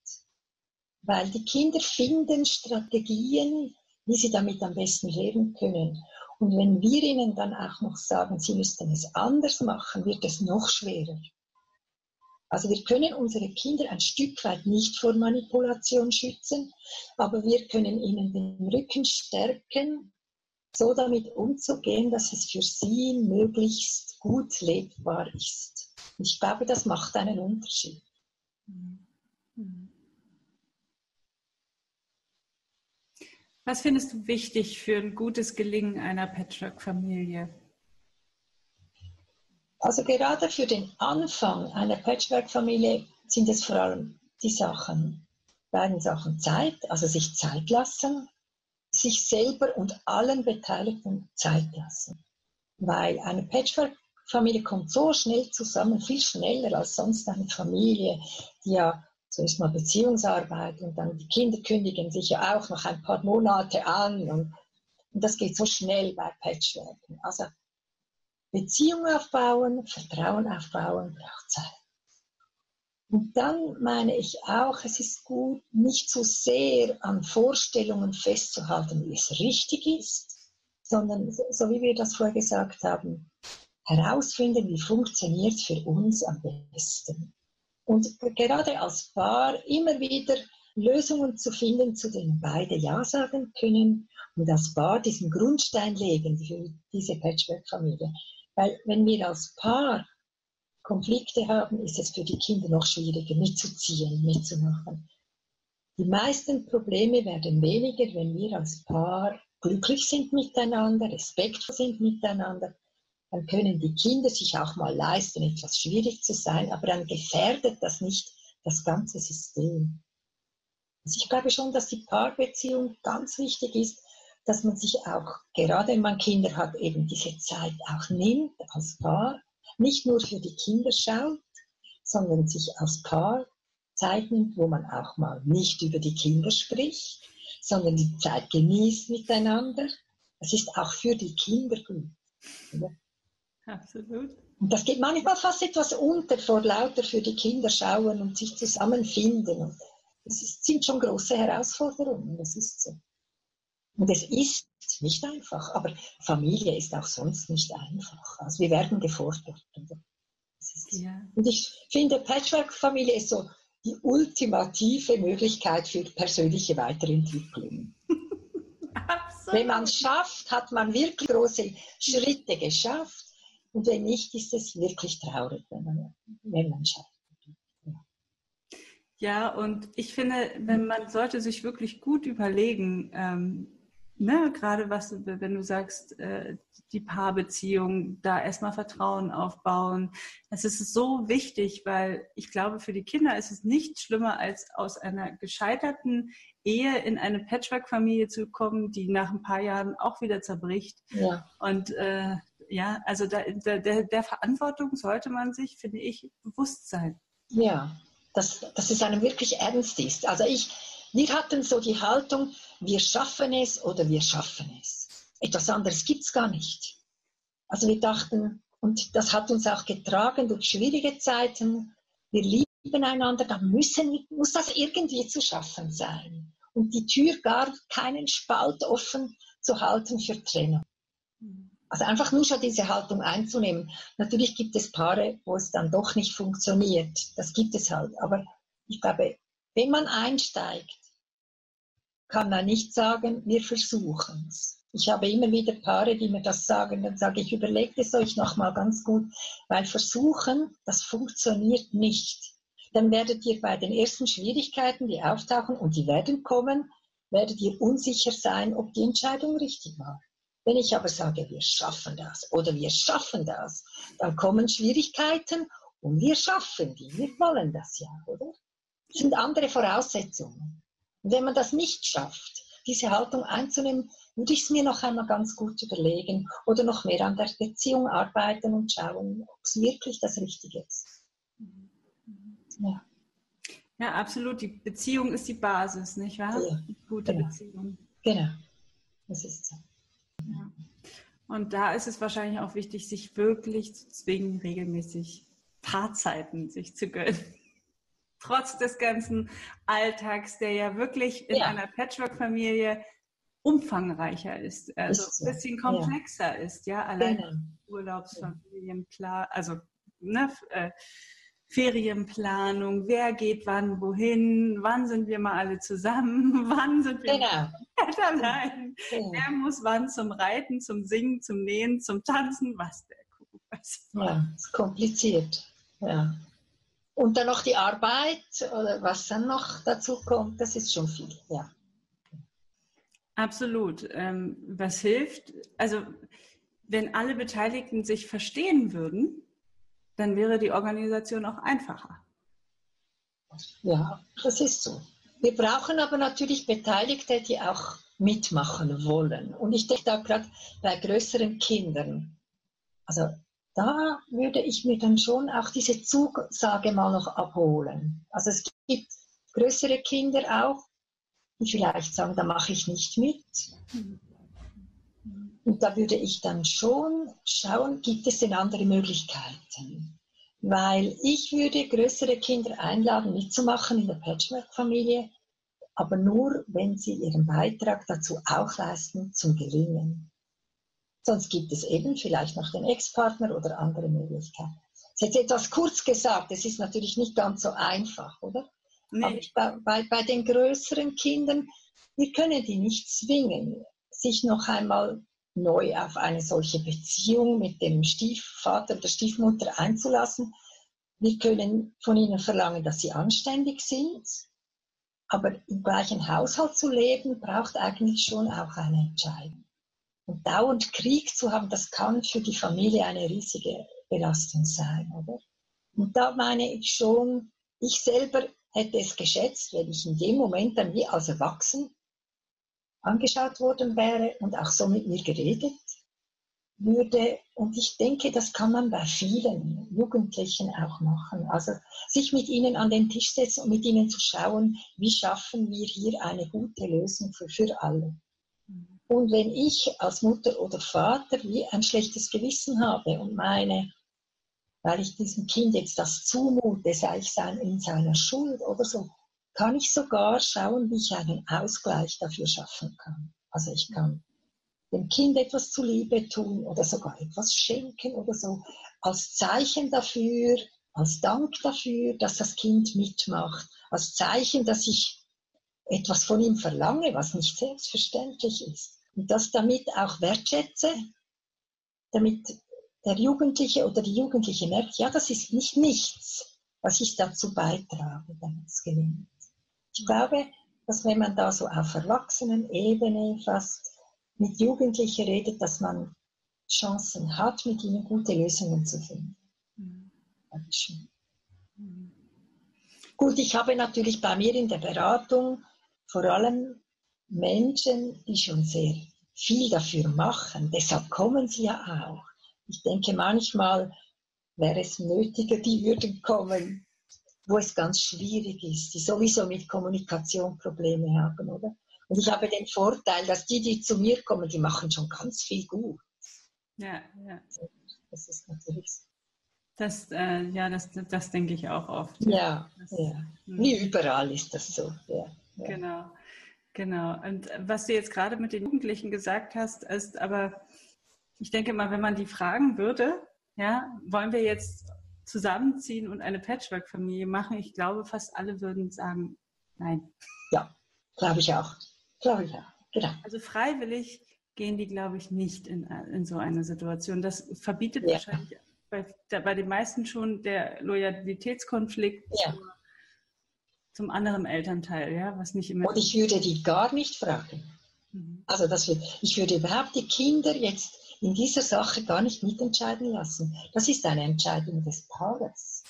Weil die Kinder finden Strategien, wie sie damit am besten leben können. Und wenn wir ihnen dann auch noch sagen, sie müssten es anders machen, wird es noch schwerer. Also wir können unsere Kinder ein Stück weit nicht vor Manipulation schützen, aber wir können ihnen den Rücken stärken, so damit umzugehen, dass es für sie möglichst gut lebbar ist. Ich glaube, das macht einen Unterschied. Was findest du wichtig für ein gutes Gelingen einer Patchwork-Familie? Also gerade für den Anfang einer Patchwork-Familie sind es vor allem die Sachen, beiden Sachen Zeit, also sich Zeit lassen, sich selber und allen Beteiligten Zeit lassen. Weil eine Patchwork-Familie kommt so schnell zusammen, viel schneller als sonst eine Familie, die ja zuerst mal Beziehungsarbeit und dann die Kinder kündigen sich ja auch noch ein paar Monate an und, und das geht so schnell bei Patchwork. Also Beziehung aufbauen, Vertrauen aufbauen, braucht Zeit. Und dann meine ich auch, es ist gut, nicht zu so sehr an Vorstellungen festzuhalten, wie es richtig ist, sondern, so wie wir das vorher gesagt haben, herausfinden, wie funktioniert es für uns am besten. Und gerade als Paar immer wieder Lösungen zu finden, zu denen beide Ja sagen können und als Paar diesen Grundstein legen für diese Patchwork-Familie. Weil wenn wir als Paar Konflikte haben, ist es für die Kinder noch schwieriger mitzuziehen, mitzumachen. Die meisten Probleme werden weniger, wenn wir als Paar glücklich sind miteinander, respektvoll sind miteinander. Dann können die Kinder sich auch mal leisten, etwas schwierig zu sein, aber dann gefährdet das nicht das ganze System. Also ich glaube schon, dass die Paarbeziehung ganz wichtig ist, dass man sich auch, gerade wenn man Kinder hat, eben diese Zeit auch nimmt als Paar, nicht nur für die Kinder schaut, sondern sich als Paar Zeit nimmt, wo man auch mal nicht über die Kinder spricht, sondern die Zeit genießt miteinander. Das ist auch für die Kinder gut. Oder? Absolut. Und das geht manchmal fast etwas unter vor lauter für die Kinder schauen und sich zusammenfinden. das ist, sind schon große Herausforderungen, das ist so. Und es ist nicht einfach, aber Familie ist auch sonst nicht einfach. Also wir werden gefordert. Ja. Und ich finde, Patchwork-Familie ist so die ultimative Möglichkeit für persönliche Weiterentwicklung. Wenn man es schafft, hat man wirklich große Schritte geschafft. Und wenn nicht, ist es wirklich traurig, wenn man, wenn man schafft. Ja, und ich finde, wenn man sollte sich wirklich gut überlegen, ähm, ne, gerade was, wenn du sagst, äh, die Paarbeziehung, da erstmal Vertrauen aufbauen. Das ist so wichtig, weil ich glaube, für die Kinder ist es nicht schlimmer, als aus einer gescheiterten Ehe in eine Patchwork-Familie zu kommen, die nach ein paar Jahren auch wieder zerbricht. Ja. Und äh, ja, also da, der, der Verantwortung sollte man sich, finde ich, bewusst sein. Ja, dass, dass es einem wirklich ernst ist. Also ich, wir hatten so die Haltung, wir schaffen es oder wir schaffen es. Etwas anderes gibt es gar nicht. Also wir dachten, und das hat uns auch getragen durch schwierige Zeiten, wir lieben einander, da müssen, muss das irgendwie zu schaffen sein. Und die Tür gar keinen Spalt offen zu halten für Trennung. Also einfach nur schon diese Haltung einzunehmen. Natürlich gibt es Paare, wo es dann doch nicht funktioniert. Das gibt es halt. Aber ich glaube, wenn man einsteigt, kann man nicht sagen, wir versuchen es. Ich habe immer wieder Paare, die mir das sagen, dann sage ich, überlegt es euch nochmal ganz gut, weil versuchen, das funktioniert nicht. Dann werdet ihr bei den ersten Schwierigkeiten, die auftauchen, und die werden kommen, werdet ihr unsicher sein, ob die Entscheidung richtig war. Wenn ich aber sage, wir schaffen das oder wir schaffen das, dann kommen Schwierigkeiten und wir schaffen die. Wir wollen das ja, oder? Das sind andere Voraussetzungen. Und wenn man das nicht schafft, diese Haltung einzunehmen, würde ich es mir noch einmal ganz gut überlegen oder noch mehr an der Beziehung arbeiten und schauen, ob es wirklich das Richtige ist. Ja. ja, absolut. Die Beziehung ist die Basis, nicht wahr? Ja, Gute genau. Beziehung. Genau, das ist so. Ja. Und da ist es wahrscheinlich auch wichtig, sich wirklich zu zwingen, regelmäßig Paarzeiten sich zu gönnen. Trotz des ganzen Alltags, der ja wirklich in ja. einer Patchwork-Familie umfangreicher ist, also ist ein bisschen komplexer ja. ist, ja, allein genau. Urlaubsfamilien, klar, also ne, äh, Ferienplanung, wer geht wann wohin, wann sind wir mal alle zusammen, wann sind wir genau. allein, genau. wer muss wann zum Reiten, zum Singen, zum Nähen, zum Tanzen, was der Kuh weiß. Ja, ist kompliziert. Ja. Und dann noch die Arbeit oder was dann noch dazu kommt, das ist schon viel, ja. Absolut. Ähm, was hilft? Also, wenn alle Beteiligten sich verstehen würden, dann wäre die Organisation auch einfacher. Ja, das ist so. Wir brauchen aber natürlich Beteiligte, die auch mitmachen wollen. Und ich denke da gerade bei größeren Kindern. Also da würde ich mir dann schon auch diese Zusage mal noch abholen. Also es gibt größere Kinder auch, die vielleicht sagen, da mache ich nicht mit. Und da würde ich dann schon schauen, gibt es denn andere Möglichkeiten? Weil ich würde größere Kinder einladen, mitzumachen in der Patchwork-Familie, aber nur, wenn sie ihren Beitrag dazu auch leisten, zum Gelingen. Sonst gibt es eben vielleicht noch den Ex-Partner oder andere Möglichkeiten. Das ist jetzt etwas kurz gesagt, es ist natürlich nicht ganz so einfach, oder? Nee. Aber bei, bei den größeren Kindern, wir können die nicht zwingen, sich noch einmal neu auf eine solche Beziehung mit dem Stiefvater oder Stiefmutter einzulassen. Wir können von ihnen verlangen, dass sie anständig sind, aber im gleichen Haushalt zu leben, braucht eigentlich schon auch eine Entscheidung. Und dauernd Krieg zu haben, das kann für die Familie eine riesige Belastung sein, oder? Und da meine ich schon, ich selber hätte es geschätzt, wenn ich in dem Moment dann wie als Erwachsen angeschaut worden wäre und auch so mit mir geredet würde. Und ich denke, das kann man bei vielen Jugendlichen auch machen. Also sich mit ihnen an den Tisch setzen und mit ihnen zu schauen, wie schaffen wir hier eine gute Lösung für, für alle. Und wenn ich als Mutter oder Vater wie ein schlechtes Gewissen habe und meine, weil ich diesem Kind jetzt das zumute, sei ich sein, in seiner Schuld oder so, kann ich sogar schauen, wie ich einen Ausgleich dafür schaffen kann. Also ich kann dem Kind etwas zuliebe tun oder sogar etwas schenken oder so, als Zeichen dafür, als Dank dafür, dass das Kind mitmacht, als Zeichen, dass ich etwas von ihm verlange, was nicht selbstverständlich ist. Und das damit auch wertschätze, damit der Jugendliche oder die Jugendliche merkt, ja, das ist nicht nichts, was ich dazu beitrage, damit es gelingt. Ich glaube, dass wenn man da so auf Erwachsenenebene fast mit Jugendlichen redet, dass man Chancen hat, mit ihnen gute Lösungen zu finden. Mhm. Mhm. Gut, ich habe natürlich bei mir in der Beratung vor allem Menschen, die schon sehr viel dafür machen. Deshalb kommen sie ja auch. Ich denke, manchmal wäre es nötiger, die würden kommen, wo es ganz schwierig ist, die sowieso mit Kommunikation Probleme haben, oder? Und ich habe den Vorteil, dass die, die zu mir kommen, die machen schon ganz viel gut. Ja, ja. Das ist natürlich so. Das, äh, ja, das, das denke ich auch oft. Ja, das, ja. Hm. Wie überall ist das so. Ja, ja. Genau, genau. Und was du jetzt gerade mit den Jugendlichen gesagt hast, ist aber, ich denke mal, wenn man die fragen würde, ja, wollen wir jetzt zusammenziehen und eine Patchwork-Familie machen? Ich glaube, fast alle würden sagen, nein. Ja, glaube ich auch. Glaube ich auch. Genau. Also freiwillig gehen die, glaube ich, nicht in, in so eine Situation. Das verbietet ja. wahrscheinlich bei, bei den meisten schon der Loyalitätskonflikt ja. zum, zum, anderen Elternteil, ja, was nicht immer. Und ich würde die gar nicht fragen. Mhm. Also das ich würde überhaupt die Kinder jetzt in dieser Sache gar nicht mitentscheiden lassen. Das ist eine Entscheidung des Paares.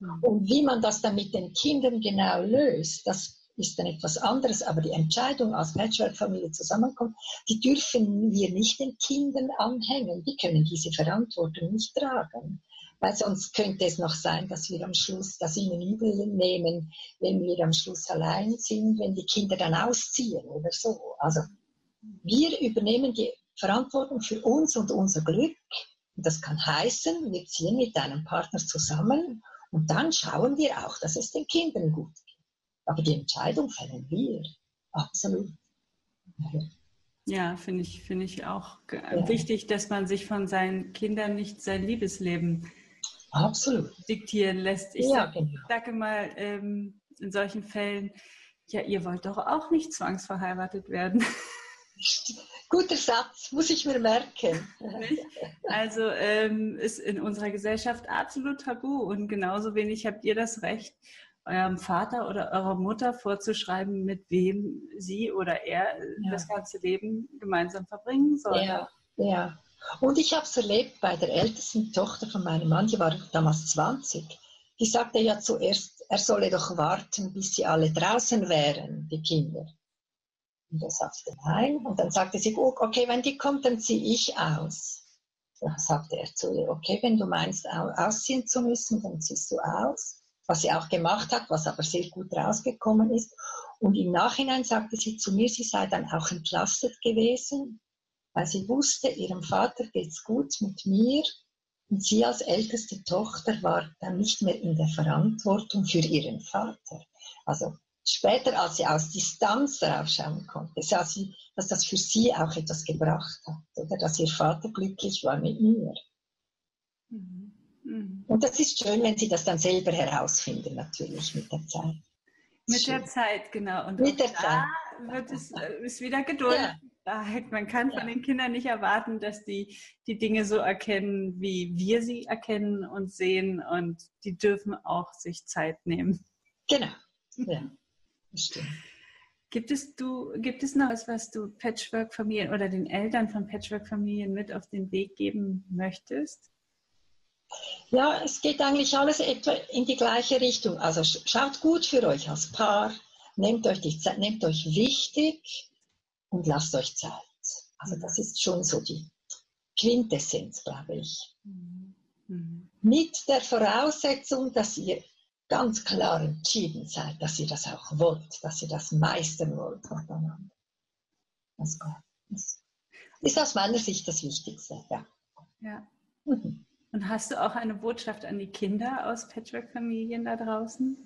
Mhm. Und wie man das dann mit den Kindern genau löst, das ist dann etwas anderes, aber die Entscheidung, als Patchwork-Familie zusammenkommt, die dürfen wir nicht den Kindern anhängen. Die können diese Verantwortung nicht tragen. Weil sonst könnte es noch sein, dass wir am Schluss das ihnen übel nehmen, wenn wir am Schluss allein sind, wenn die Kinder dann ausziehen oder so. Also wir übernehmen die Verantwortung für uns und unser Glück. Und das kann heißen, wir ziehen mit einem Partner zusammen und dann schauen wir auch, dass es den Kindern gut geht. Aber die Entscheidung fällen wir. Absolut. Ja, finde ich, finde ich auch ja. wichtig, dass man sich von seinen Kindern nicht sein Liebesleben Absolut. diktieren lässt. Ich ja, sage, genau. sage mal ähm, in solchen Fällen, ja, ihr wollt doch auch nicht zwangsverheiratet werden. Guter Satz, muss ich mir merken. Also ähm, ist in unserer Gesellschaft absolut tabu und genauso wenig habt ihr das Recht, eurem Vater oder eurer Mutter vorzuschreiben, mit wem sie oder er ja. das ganze Leben gemeinsam verbringen soll. Ja, ja. Und ich habe es erlebt bei der ältesten Tochter von meinem Mann, die war damals 20. Die sagte ja zuerst, er solle doch warten, bis sie alle draußen wären, die Kinder. Und er sagte nein. Und dann sagte sie, okay, wenn die kommt, dann ziehe ich aus. Dann sagte er zu ihr, okay, wenn du meinst, ausziehen zu müssen, dann ziehst du aus was sie auch gemacht hat, was aber sehr gut rausgekommen ist. Und im Nachhinein sagte sie zu mir, sie sei dann auch entlastet gewesen, weil sie wusste, ihrem Vater geht's gut mit mir. Und sie als älteste Tochter war dann nicht mehr in der Verantwortung für ihren Vater. Also später, als sie aus Distanz darauf schauen konnte, sah sie, dass das für sie auch etwas gebracht hat, oder dass ihr Vater glücklich war mit mir. Mhm. Mhm. Und das ist schön, wenn Sie das dann selber herausfinden, natürlich mit der Zeit. Mit schön. der Zeit, genau. Und mit der da Zeit. wird es äh, ist wieder Geduld. Ja. Man kann von den Kindern nicht erwarten, dass die die Dinge so erkennen, wie wir sie erkennen und sehen. Und die dürfen auch sich Zeit nehmen. Genau. Ja, stimmt. Gibt es, du, gibt es noch was, was du Patchwork-Familien oder den Eltern von Patchwork-Familien mit auf den Weg geben möchtest? Ja, es geht eigentlich alles etwa in die gleiche Richtung. Also schaut gut für euch als Paar, nehmt euch die Zeit, nehmt euch wichtig und lasst euch Zeit. Also das ist schon so die Quintessenz, glaube ich. Mhm. Mit der Voraussetzung, dass ihr ganz klar entschieden seid, dass ihr das auch wollt, dass ihr das meistern wollt miteinander. Das ist aus meiner Sicht das Wichtigste, ja. Ja. Mhm. Und hast du auch eine Botschaft an die Kinder aus Patchwork-Familien da draußen?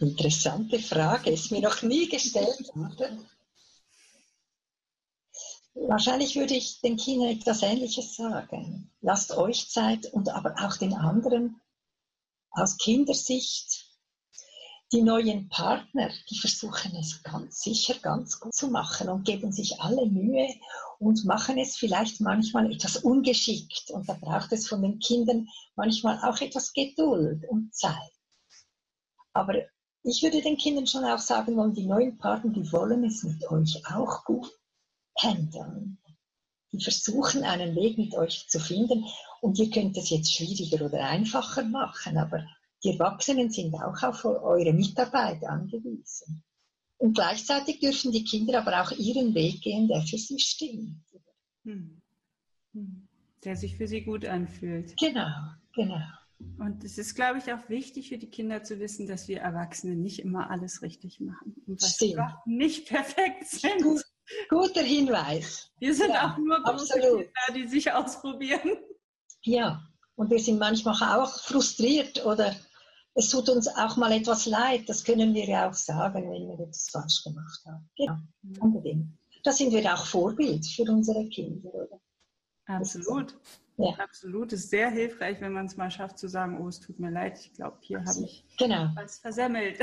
Interessante Frage, ist mir noch nie gestellt worden. Wahrscheinlich würde ich den Kindern etwas Ähnliches sagen. Lasst euch Zeit und aber auch den anderen aus Kindersicht die neuen Partner, die versuchen es ganz sicher ganz gut zu machen und geben sich alle Mühe und machen es vielleicht manchmal etwas ungeschickt. Und da braucht es von den Kindern manchmal auch etwas Geduld und Zeit. Aber ich würde den Kindern schon auch sagen wollen, die neuen Partner, die wollen es mit euch auch gut. handeln. Die versuchen einen Weg mit euch zu finden und ihr könnt es jetzt schwieriger oder einfacher machen, aber die Erwachsenen sind auch auf eure Mitarbeit angewiesen. Und gleichzeitig dürfen die Kinder aber auch ihren Weg gehen, der für sie stimmt. Hm. hm. Der sich für sie gut anfühlt. Genau, genau. Und es ist, glaube ich, auch wichtig für die Kinder zu wissen, dass wir Erwachsene nicht immer alles richtig machen und dass wir nicht perfekt sind. Gut, guter Hinweis. Wir sind ja, auch nur große absolut. Kinder, die sich ausprobieren. Ja, und wir sind manchmal auch frustriert oder es tut uns auch mal etwas leid. Das können wir ja auch sagen, wenn wir etwas falsch gemacht haben. Genau, unbedingt. Da sind wir auch Vorbild für unsere Kinder, oder? Absolut. Ja. Absolut. Es ist sehr hilfreich, wenn man es mal schafft zu sagen, oh, es tut mir leid, ich glaube, hier habe ich genau. was versemmelt.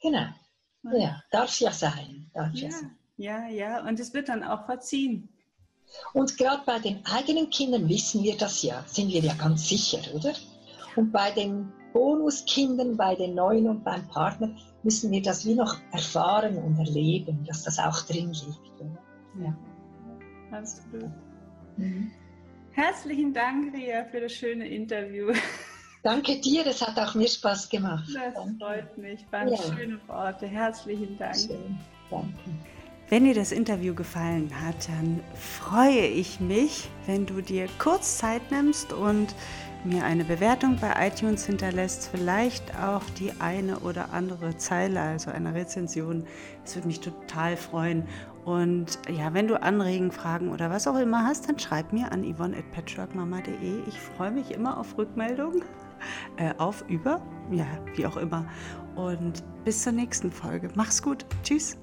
Genau. Ja, darf ja sein. Darf ja, ja, sein. Ja, ja. Und es wird dann auch verziehen. Und gerade bei den eigenen Kindern wissen wir das ja, sind wir ja ganz sicher, oder? Und bei den Bonuskindern, bei den Neuen und beim Partner müssen wir das wie noch erfahren und erleben, dass das auch drin liegt. Oder? Ja, absolut. Mhm. Herzlichen Dank, Ria, für das schöne Interview. Danke dir, es hat auch mir Spaß gemacht. Das danke. freut mich. Waren ja. schöne Worte. Herzlichen Dank. Schön. Danke. Wenn dir das Interview gefallen hat, dann freue ich mich, wenn du dir kurz Zeit nimmst und mir eine Bewertung bei iTunes hinterlässt, vielleicht auch die eine oder andere Zeile, also eine Rezension. Das würde mich total freuen. Und ja, wenn du Anregen, Fragen oder was auch immer hast, dann schreib mir an yvonne.patchworkmama.de. Ich freue mich immer auf Rückmeldungen, äh, auf, über, ja, wie auch immer. Und bis zur nächsten Folge. Mach's gut. Tschüss.